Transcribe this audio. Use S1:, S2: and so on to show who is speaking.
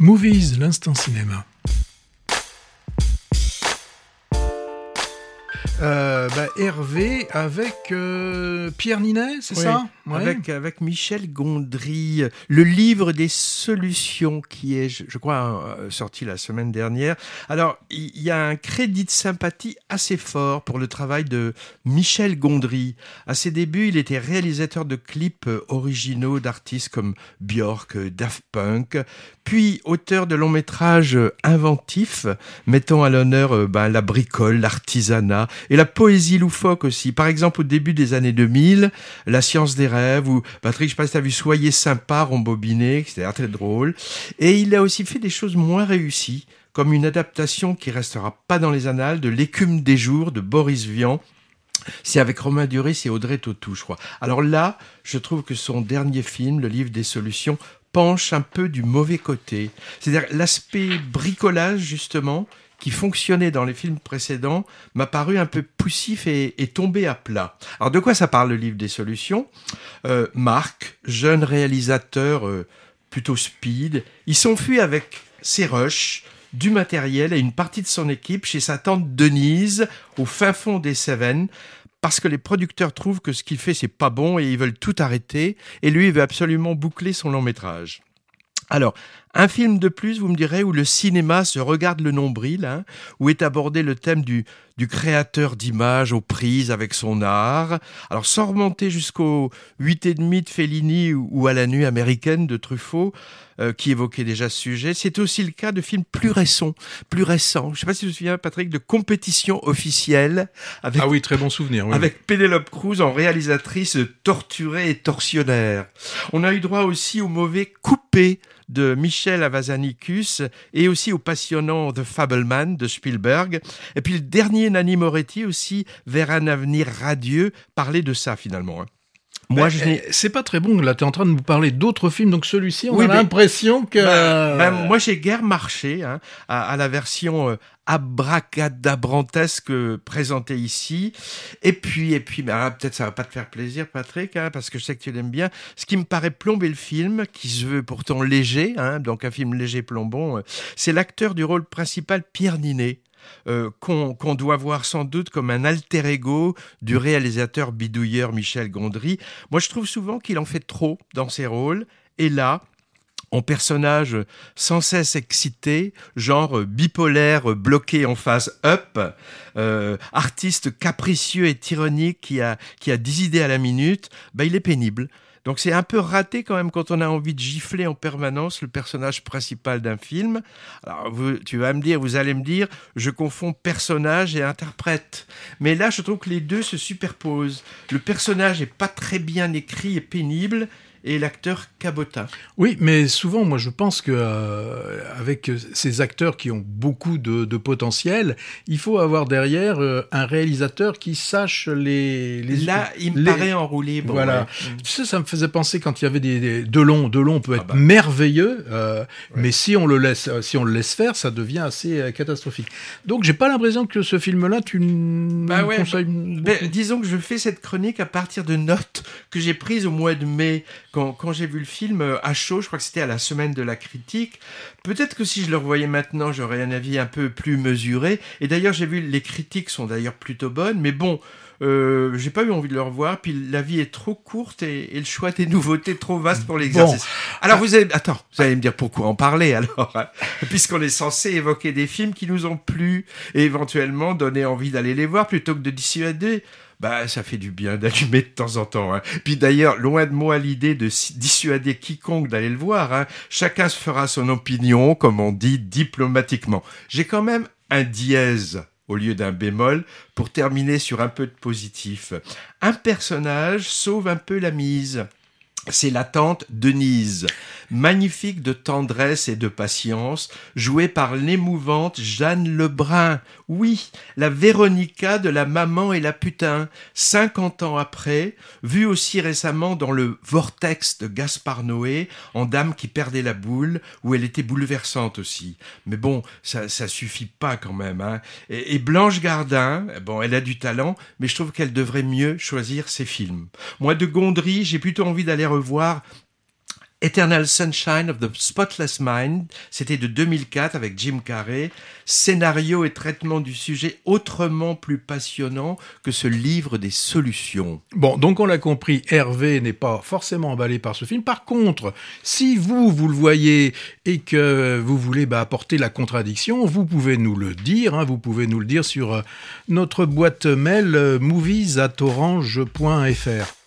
S1: Movies, l'instant cinéma. Euh, bah, Hervé avec euh, Pierre Ninet, c'est ça?
S2: Avec, avec Michel Gondry, le livre des solutions qui est, je, crois, euh, sorti la semaine dernière. Alors, il y a un crédit de sympathie assez fort pour le travail de Michel Gondry. À ses débuts, il était réalisateur de clips originaux d'artistes comme Björk, Daft Punk, puis auteur de longs métrages inventifs, mettant à l'honneur ben, la bricole, l'artisanat et la poésie loufoque aussi. Par exemple, au début des années 2000, La science des rêves, ou Patrick, je sais pas si vu Soyez sympa, rembobiné, c'était très drôle. Et il a aussi fait des choses moins réussies, comme une adaptation qui restera pas dans les annales de L'écume des jours de Boris Vian, c'est avec Romain Duris et Audrey Tautou, je crois. Alors là, je trouve que son dernier film, Le Livre des Solutions, penche un peu du mauvais côté. C'est-à-dire l'aspect bricolage, justement, qui fonctionnait dans les films précédents m'a paru un peu poussif et, tombé à plat. Alors de quoi ça parle le livre des solutions? Euh, Marc, jeune réalisateur euh, plutôt speed, il s'enfuit avec ses rushs, du matériel et une partie de son équipe chez sa tante Denise au fin fond des Cévennes parce que les producteurs trouvent que ce qu'il fait c'est pas bon et ils veulent tout arrêter et lui il veut absolument boucler son long métrage. Alors, un film de plus, vous me direz, où le cinéma se regarde le nombril, hein, où est abordé le thème du, créateur d'images aux prises avec son art. Alors, sans remonter jusqu'au demi de Fellini ou à la nuit américaine de Truffaut, euh, qui évoquait déjà ce sujet, c'est aussi le cas de films plus récents, plus récents. Je ne sais pas si vous vous souvenez, Patrick, de compétition officielle
S1: avec, ah oui, très bon souvenir,
S2: avec Penelope Cruz en réalisatrice torturée et torsionnaire. On a eu droit aussi au mauvais coupé de Michel Avazanicus et aussi au passionnant The Fableman de Spielberg. Et puis le dernier Nanni Moretti aussi, vers un avenir radieux, parlait de ça finalement. Hein.
S1: Moi, je eh, c'est pas très bon. Là, tu es en train de nous parler d'autres films. Donc celui-ci, on a l'impression que.
S2: Ben, ben, moi, j'ai guère marché hein, à, la version euh, abracadabrantesque présentée ici. Et puis, et puis, ben, peut-être ça va pas te faire plaisir, Patrick, hein, parce que je sais que tu l'aimes bien. Ce qui me paraît plomber le film, qui se veut pourtant léger, hein, donc un film léger plombon, euh, c'est l'acteur du rôle principal, Pierre Ninet. Euh, qu'on doit voir sans doute comme un alter ego du réalisateur bidouilleur Michel Gondry. Moi, je trouve souvent qu'il en fait trop dans ses rôles. Et là, en personnage sans cesse excité, genre bipolaire bloqué en phase up, euh, artiste capricieux et tyrannique qui a, qui a 10 idées à la minute, bah, il est pénible. Donc c'est un peu raté quand même quand on a envie de gifler en permanence le personnage principal d'un film. Alors tu vas me dire, vous allez me dire, je confonds personnage et interprète. Mais là, je trouve que les deux se superposent. Le personnage n'est pas très bien écrit et pénible et l'acteur cabotin.
S1: Oui, mais souvent, moi, je pense que euh, avec ces acteurs qui ont beaucoup de, potentiel, il faut avoir derrière euh, un réalisateur qui sache les. les
S2: Là, il me paraît enroulé.
S1: voilà. Tu sais, ça me faisait penser quand il y avait des, des Delon. Delon peut ah être bah. merveilleux, euh, mais si on le laisse, si on le laisse faire, ça devient assez catastrophique. Donc, j'ai pas l'impression que ce film-là, tu bah ouais, conseilles.
S2: Ben, disons que je fais cette chronique à partir de notes que j'ai prises au mois de mai quand, j'ai vu le film euh, à chaud, je crois que c'était à la semaine de la critique, peut-être que si je le revoyais maintenant, j'aurais un avis un peu plus mesuré. Et d'ailleurs, j'ai vu les critiques sont d'ailleurs plutôt bonnes, mais bon, euh, j'ai pas eu envie de le revoir. Puis la vie est trop courte et, le choix des nouveautés trop vaste pour l'exercice. Alors vous allez, attends, vous allez me dire pourquoi en parler alors, hein. puisqu'on est censé évoquer des films qui nous ont plu et éventuellement donner envie d'aller les voir plutôt que de dissuader bah ça fait du bien d'allumer de temps en temps. Hein. Puis d'ailleurs, loin de moi l'idée de dissuader quiconque d'aller le voir. Hein. Chacun se fera son opinion, comme on dit diplomatiquement. J'ai quand même un dièse au lieu d'un bémol pour terminer sur un peu de positif. Un personnage sauve un peu la mise. C'est la tante Denise magnifique de tendresse et de patience, jouée par l'émouvante Jeanne Lebrun. Oui, la Véronica de la maman et la putain, cinquante ans après, vue aussi récemment dans le Vortex de Gaspard Noé, en Dame qui perdait la boule, où elle était bouleversante aussi. Mais bon, ça, ça suffit pas quand même. Hein. Et, et Blanche Gardin, bon, elle a du talent, mais je trouve qu'elle devrait mieux choisir ses films. Moi, de Gondry, j'ai plutôt envie d'aller revoir Eternal Sunshine of the Spotless Mind, c'était de 2004 avec Jim Carrey. Scénario et traitement du sujet autrement plus passionnant que ce livre des solutions.
S1: Bon, donc on l'a compris, Hervé n'est pas forcément emballé par ce film. Par contre, si vous, vous le voyez et que vous voulez bah, apporter la contradiction, vous pouvez nous le dire. Hein, vous pouvez nous le dire sur euh, notre boîte mail euh, movies@orange.fr.